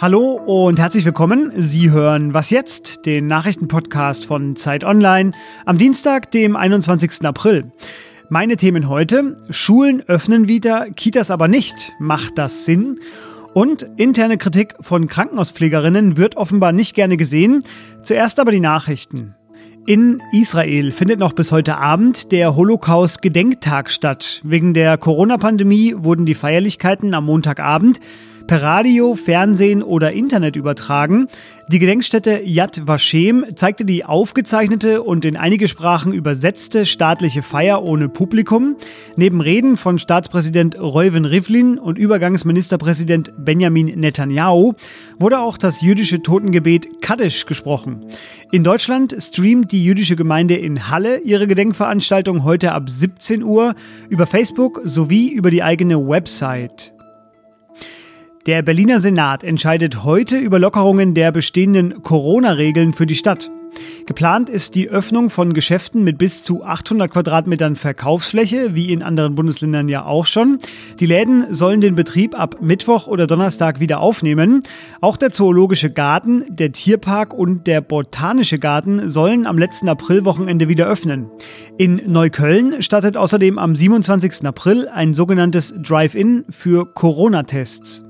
Hallo und herzlich willkommen. Sie hören Was jetzt, den Nachrichtenpodcast von Zeit Online am Dienstag, dem 21. April. Meine Themen heute: Schulen öffnen wieder, Kitas aber nicht. Macht das Sinn? Und interne Kritik von Krankenhauspflegerinnen wird offenbar nicht gerne gesehen. Zuerst aber die Nachrichten. In Israel findet noch bis heute Abend der Holocaust-Gedenktag statt. Wegen der Corona-Pandemie wurden die Feierlichkeiten am Montagabend per Radio, Fernsehen oder Internet übertragen. Die Gedenkstätte Yad Vashem zeigte die aufgezeichnete und in einige Sprachen übersetzte staatliche Feier ohne Publikum. Neben Reden von Staatspräsident Reuven Rivlin und Übergangsministerpräsident Benjamin Netanyahu wurde auch das jüdische Totengebet Kaddish gesprochen. In Deutschland streamt die jüdische Gemeinde in Halle ihre Gedenkveranstaltung heute ab 17 Uhr über Facebook sowie über die eigene Website. Der Berliner Senat entscheidet heute über Lockerungen der bestehenden Corona-Regeln für die Stadt. Geplant ist die Öffnung von Geschäften mit bis zu 800 Quadratmetern Verkaufsfläche, wie in anderen Bundesländern ja auch schon. Die Läden sollen den Betrieb ab Mittwoch oder Donnerstag wieder aufnehmen. Auch der Zoologische Garten, der Tierpark und der Botanische Garten sollen am letzten Aprilwochenende wieder öffnen. In Neukölln startet außerdem am 27. April ein sogenanntes Drive-In für Corona-Tests.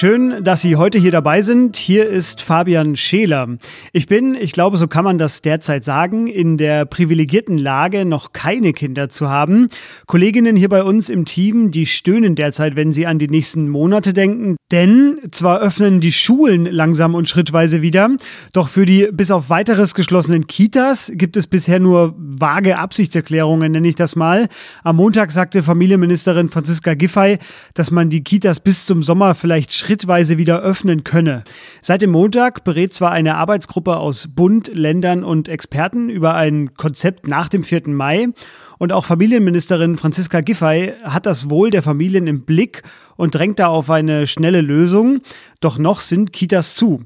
Schön, dass Sie heute hier dabei sind. Hier ist Fabian Scheler. Ich bin, ich glaube, so kann man das derzeit sagen, in der privilegierten Lage, noch keine Kinder zu haben. Kolleginnen hier bei uns im Team, die stöhnen derzeit, wenn sie an die nächsten Monate denken. Denn zwar öffnen die Schulen langsam und schrittweise wieder, doch für die bis auf weiteres geschlossenen Kitas gibt es bisher nur vage Absichtserklärungen, nenne ich das mal. Am Montag sagte Familienministerin Franziska Giffey, dass man die Kitas bis zum Sommer vielleicht schrittweise wieder öffnen könne. Seit dem Montag berät zwar eine Arbeitsgruppe aus Bund, Ländern und Experten über ein Konzept nach dem 4. Mai und auch Familienministerin Franziska Giffey hat das Wohl der Familien im Blick und drängt da auf eine schnelle Lösung. Doch noch sind Kitas zu.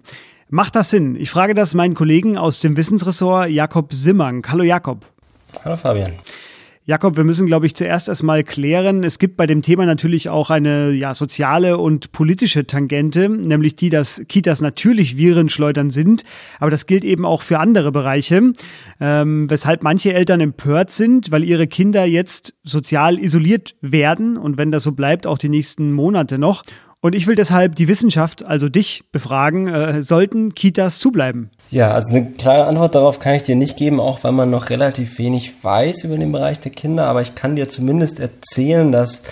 Macht das Sinn? Ich frage das meinen Kollegen aus dem Wissensressort Jakob Simmang. Hallo Jakob. Hallo Fabian. Jakob, wir müssen, glaube ich, zuerst erstmal klären. Es gibt bei dem Thema natürlich auch eine ja, soziale und politische Tangente, nämlich die, dass Kitas natürlich Virenschleudern sind, aber das gilt eben auch für andere Bereiche, ähm, weshalb manche Eltern empört sind, weil ihre Kinder jetzt sozial isoliert werden und wenn das so bleibt, auch die nächsten Monate noch. Und ich will deshalb die Wissenschaft, also dich, befragen, äh, sollten Kitas zubleiben? Ja, also eine klare Antwort darauf kann ich dir nicht geben, auch weil man noch relativ wenig weiß über den Bereich der Kinder. Aber ich kann dir zumindest erzählen, dass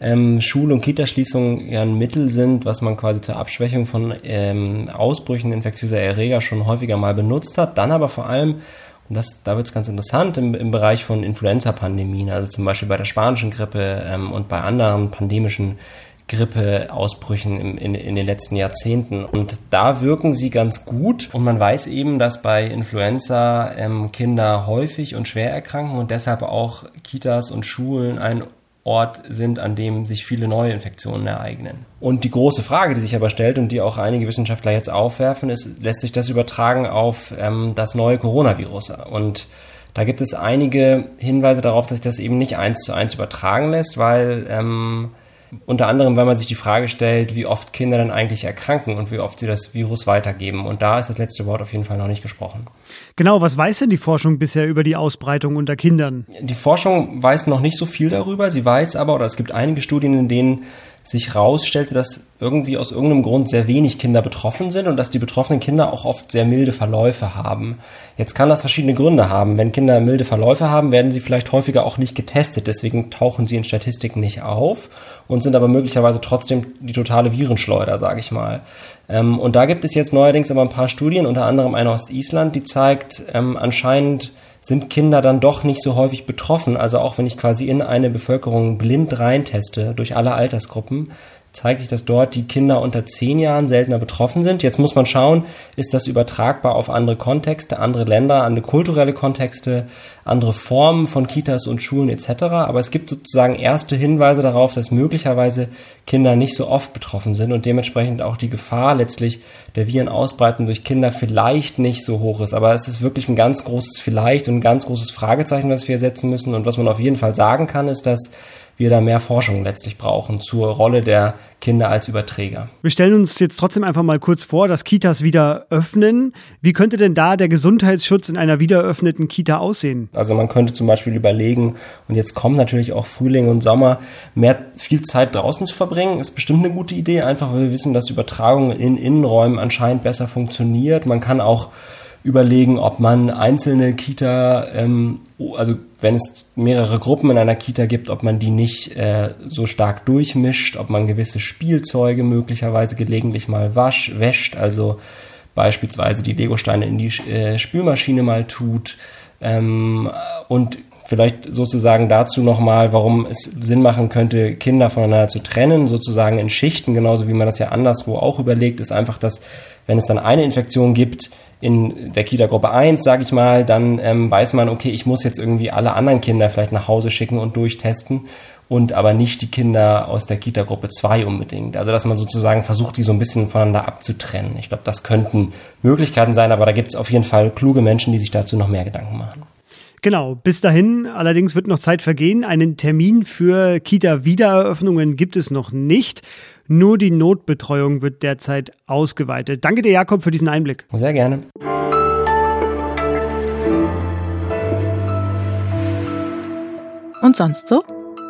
ähm, Schul- und Kitaschließungen ja ein Mittel sind, was man quasi zur Abschwächung von ähm, Ausbrüchen infektiöser Erreger schon häufiger mal benutzt hat. Dann aber vor allem, und das, da wird es ganz interessant, im, im Bereich von Influenza-Pandemien, also zum Beispiel bei der spanischen Grippe ähm, und bei anderen pandemischen Grippeausbrüchen in, in, in den letzten Jahrzehnten. Und da wirken sie ganz gut. Und man weiß eben, dass bei Influenza ähm, Kinder häufig und schwer erkranken und deshalb auch Kitas und Schulen ein Ort sind, an dem sich viele neue Infektionen ereignen. Und die große Frage, die sich aber stellt und die auch einige Wissenschaftler jetzt aufwerfen, ist, lässt sich das übertragen auf ähm, das neue Coronavirus? Und da gibt es einige Hinweise darauf, dass sich das eben nicht eins zu eins übertragen lässt, weil ähm, unter anderem, weil man sich die Frage stellt, wie oft Kinder dann eigentlich erkranken und wie oft sie das Virus weitergeben. Und da ist das letzte Wort auf jeden Fall noch nicht gesprochen. Genau, was weiß denn die Forschung bisher über die Ausbreitung unter Kindern? Die Forschung weiß noch nicht so viel darüber. Sie weiß aber, oder es gibt einige Studien, in denen sich rausstellte, dass irgendwie aus irgendeinem Grund sehr wenig Kinder betroffen sind und dass die betroffenen Kinder auch oft sehr milde Verläufe haben. Jetzt kann das verschiedene Gründe haben. Wenn Kinder milde Verläufe haben, werden sie vielleicht häufiger auch nicht getestet. Deswegen tauchen sie in Statistiken nicht auf und sind aber möglicherweise trotzdem die totale Virenschleuder, sage ich mal. Ähm, und da gibt es jetzt neuerdings aber ein paar Studien, unter anderem eine aus Island, die zeigt, ähm, anscheinend sind Kinder dann doch nicht so häufig betroffen. Also auch wenn ich quasi in eine Bevölkerung blind reinteste durch alle Altersgruppen, zeigt sich, dass dort die Kinder unter zehn Jahren seltener betroffen sind. Jetzt muss man schauen, ist das übertragbar auf andere Kontexte, andere Länder, andere kulturelle Kontexte, andere Formen von Kitas und Schulen etc. Aber es gibt sozusagen erste Hinweise darauf, dass möglicherweise Kinder nicht so oft betroffen sind und dementsprechend auch die Gefahr letztlich der Virenausbreitung durch Kinder vielleicht nicht so hoch ist. Aber es ist wirklich ein ganz großes Vielleicht und ein ganz großes Fragezeichen, was wir setzen müssen. Und was man auf jeden Fall sagen kann, ist, dass wir da mehr Forschung letztlich brauchen zur Rolle der Kinder als Überträger. Wir stellen uns jetzt trotzdem einfach mal kurz vor, dass Kitas wieder öffnen. Wie könnte denn da der Gesundheitsschutz in einer wieder eröffneten Kita aussehen? Also man könnte zum Beispiel überlegen, und jetzt kommen natürlich auch Frühling und Sommer, mehr viel Zeit draußen zu verbringen, ist bestimmt eine gute Idee, einfach weil wir wissen, dass Übertragung in Innenräumen anscheinend besser funktioniert. Man kann auch überlegen, ob man einzelne Kita, ähm, also wenn es mehrere Gruppen in einer Kita gibt, ob man die nicht äh, so stark durchmischt, ob man gewisse Spielzeuge möglicherweise gelegentlich mal wasch, wäscht, also beispielsweise die Legosteine in die äh, Spülmaschine mal tut ähm, und vielleicht sozusagen dazu nochmal, warum es Sinn machen könnte, Kinder voneinander zu trennen, sozusagen in Schichten, genauso wie man das ja anderswo auch überlegt, ist einfach, dass wenn es dann eine Infektion gibt, in der Kita-Gruppe 1, sage ich mal, dann ähm, weiß man, okay, ich muss jetzt irgendwie alle anderen Kinder vielleicht nach Hause schicken und durchtesten und aber nicht die Kinder aus der Kita-Gruppe 2 unbedingt. Also dass man sozusagen versucht, die so ein bisschen voneinander abzutrennen. Ich glaube, das könnten Möglichkeiten sein, aber da gibt es auf jeden Fall kluge Menschen, die sich dazu noch mehr Gedanken machen. Genau, bis dahin allerdings wird noch Zeit vergehen. Einen Termin für Kita-Wiedereröffnungen gibt es noch nicht. Nur die Notbetreuung wird derzeit ausgeweitet. Danke dir, Jakob, für diesen Einblick. Sehr gerne. Und sonst so?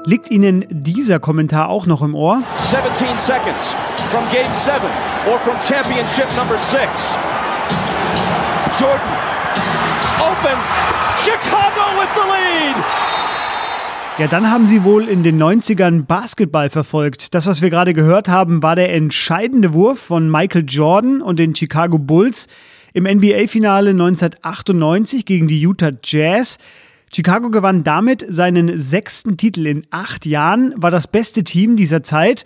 Liegt Ihnen dieser Kommentar auch noch im Ohr? 17 seconds from game 7 or from championship number 6. Jordan open. Chicago with the lead. Ja, dann haben Sie wohl in den 90ern Basketball verfolgt. Das, was wir gerade gehört haben, war der entscheidende Wurf von Michael Jordan und den Chicago Bulls im NBA-Finale 1998 gegen die Utah Jazz. Chicago gewann damit seinen sechsten Titel in acht Jahren, war das beste Team dieser Zeit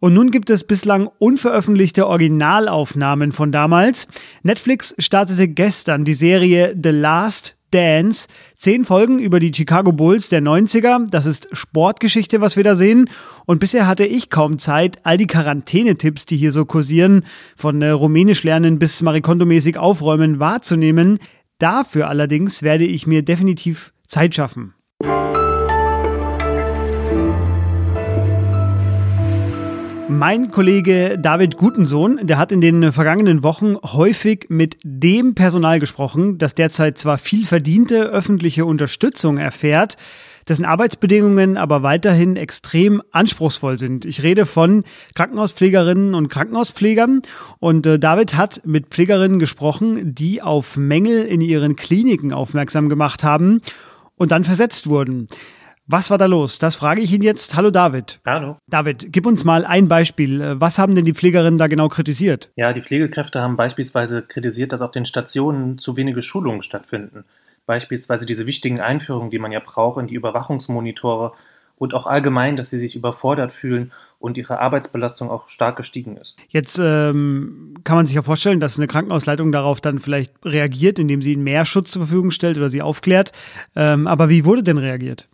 und nun gibt es bislang unveröffentlichte Originalaufnahmen von damals. Netflix startete gestern die Serie The Last Dance. Zehn Folgen über die Chicago Bulls der 90er. Das ist Sportgeschichte, was wir da sehen. Und bisher hatte ich kaum Zeit, all die Quarantänetipps, die hier so kursieren, von äh, Rumänisch lernen bis Marikonto-mäßig aufräumen, wahrzunehmen. Dafür allerdings werde ich mir definitiv Zeit schaffen. Mein Kollege David Gutensohn, der hat in den vergangenen Wochen häufig mit dem Personal gesprochen, das derzeit zwar viel verdiente öffentliche Unterstützung erfährt, dessen Arbeitsbedingungen aber weiterhin extrem anspruchsvoll sind. Ich rede von Krankenhauspflegerinnen und Krankenhauspflegern und äh, David hat mit Pflegerinnen gesprochen, die auf Mängel in ihren Kliniken aufmerksam gemacht haben und dann versetzt wurden. Was war da los? Das frage ich ihn jetzt. Hallo David. Hallo. David, gib uns mal ein Beispiel. Was haben denn die Pflegerinnen da genau kritisiert? Ja, die Pflegekräfte haben beispielsweise kritisiert, dass auf den Stationen zu wenige Schulungen stattfinden. Beispielsweise diese wichtigen Einführungen, die man ja braucht in die Überwachungsmonitore und auch allgemein, dass sie sich überfordert fühlen und ihre Arbeitsbelastung auch stark gestiegen ist. Jetzt ähm, kann man sich ja vorstellen, dass eine Krankenhausleitung darauf dann vielleicht reagiert, indem sie ihnen mehr Schutz zur Verfügung stellt oder sie aufklärt. Ähm, aber wie wurde denn reagiert?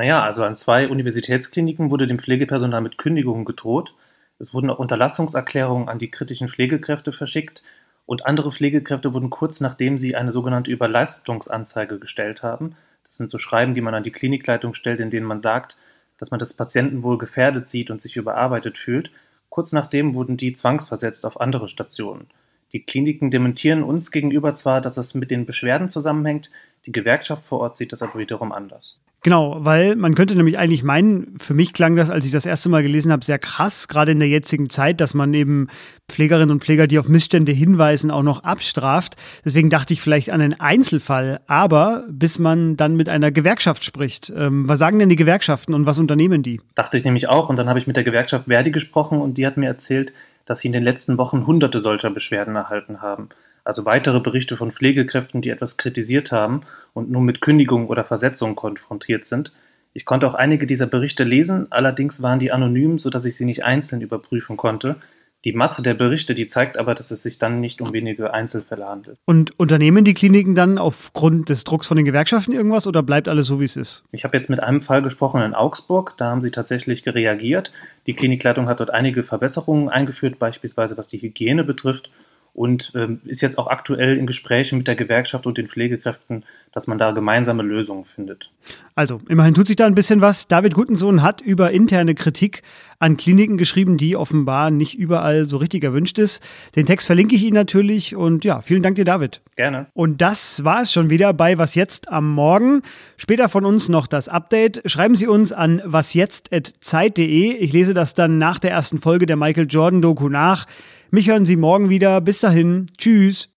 Naja, also an zwei Universitätskliniken wurde dem Pflegepersonal mit Kündigungen gedroht. Es wurden auch Unterlassungserklärungen an die kritischen Pflegekräfte verschickt und andere Pflegekräfte wurden kurz nachdem sie eine sogenannte Überleistungsanzeige gestellt haben, das sind so Schreiben, die man an die Klinikleitung stellt, in denen man sagt, dass man das Patientenwohl gefährdet sieht und sich überarbeitet fühlt, kurz nachdem wurden die zwangsversetzt auf andere Stationen. Die Kliniken dementieren uns gegenüber zwar, dass das mit den Beschwerden zusammenhängt, die Gewerkschaft vor Ort sieht das aber wiederum anders. Genau, weil man könnte nämlich eigentlich meinen, für mich klang das, als ich das erste Mal gelesen habe, sehr krass, gerade in der jetzigen Zeit, dass man eben Pflegerinnen und Pfleger, die auf Missstände hinweisen, auch noch abstraft. Deswegen dachte ich vielleicht an einen Einzelfall, aber bis man dann mit einer Gewerkschaft spricht. Ähm, was sagen denn die Gewerkschaften und was unternehmen die? Dachte ich nämlich auch und dann habe ich mit der Gewerkschaft Verdi gesprochen und die hat mir erzählt, dass sie in den letzten Wochen hunderte solcher Beschwerden erhalten haben also weitere Berichte von Pflegekräften, die etwas kritisiert haben und nun mit Kündigung oder Versetzung konfrontiert sind. Ich konnte auch einige dieser Berichte lesen, allerdings waren die anonym, sodass ich sie nicht einzeln überprüfen konnte. Die Masse der Berichte, die zeigt aber, dass es sich dann nicht um wenige Einzelfälle handelt. Und unternehmen die Kliniken dann aufgrund des Drucks von den Gewerkschaften irgendwas oder bleibt alles so, wie es ist? Ich habe jetzt mit einem Fall gesprochen in Augsburg, da haben sie tatsächlich reagiert. Die Klinikleitung hat dort einige Verbesserungen eingeführt, beispielsweise was die Hygiene betrifft und ähm, ist jetzt auch aktuell in Gesprächen mit der Gewerkschaft und den Pflegekräften, dass man da gemeinsame Lösungen findet. Also, immerhin tut sich da ein bisschen was. David Gutensohn hat über interne Kritik an Kliniken geschrieben, die offenbar nicht überall so richtig erwünscht ist. Den Text verlinke ich Ihnen natürlich und ja, vielen Dank dir, David. Gerne. Und das war es schon wieder bei Was jetzt am Morgen. Später von uns noch das Update. Schreiben Sie uns an wasjetzt.zeit.de. Ich lese das dann nach der ersten Folge der Michael Jordan Doku nach. Mich hören Sie morgen wieder. Bis dahin. Tschüss.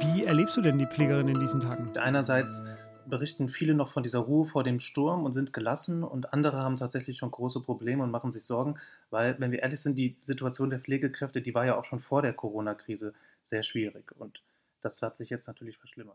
Wie erlebst du denn die Pflegerin in diesen Tagen? Einerseits berichten viele noch von dieser Ruhe vor dem Sturm und sind gelassen und andere haben tatsächlich schon große Probleme und machen sich Sorgen, weil, wenn wir ehrlich sind, die Situation der Pflegekräfte, die war ja auch schon vor der Corona-Krise sehr schwierig und das hat sich jetzt natürlich verschlimmert.